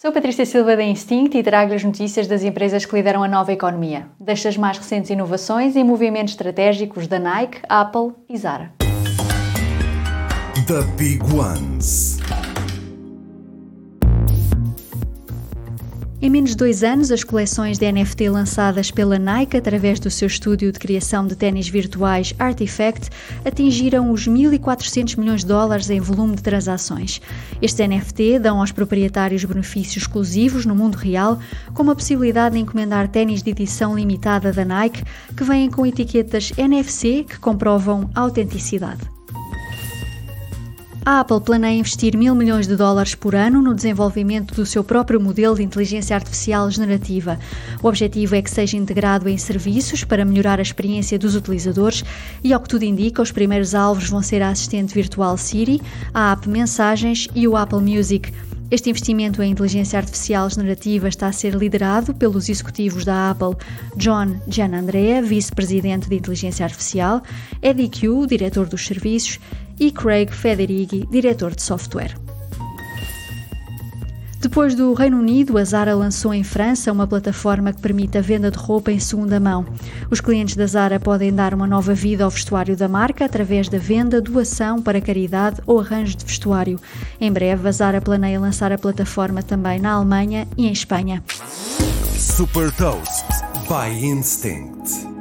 Sou Patrícia Silva da Instinct e trago as notícias das empresas que lideram a nova economia, destas mais recentes inovações e movimentos estratégicos da Nike, Apple e Zara. The Big Ones. Em menos de dois anos, as coleções de NFT lançadas pela Nike através do seu estúdio de criação de ténis virtuais Artifact atingiram os 1.400 milhões de dólares em volume de transações. Estes NFT dão aos proprietários benefícios exclusivos no mundo real, como a possibilidade de encomendar ténis de edição limitada da Nike que vêm com etiquetas NFC que comprovam autenticidade. A Apple planeia investir mil milhões de dólares por ano no desenvolvimento do seu próprio modelo de inteligência artificial generativa. O objetivo é que seja integrado em serviços para melhorar a experiência dos utilizadores e, ao que tudo indica, os primeiros alvos vão ser a assistente virtual Siri, a app Mensagens e o Apple Music. Este investimento em inteligência artificial generativa está a ser liderado pelos executivos da Apple, John Gianandrea, vice-presidente de inteligência artificial, Eddie Q, diretor dos serviços, e Craig Federighi, diretor de software. Depois do Reino Unido, a Zara lançou em França uma plataforma que permite a venda de roupa em segunda mão. Os clientes da Zara podem dar uma nova vida ao vestuário da marca através da venda, doação para caridade ou arranjo de vestuário. Em breve, a Zara planeia lançar a plataforma também na Alemanha e em Espanha. Super Toast by Instinct.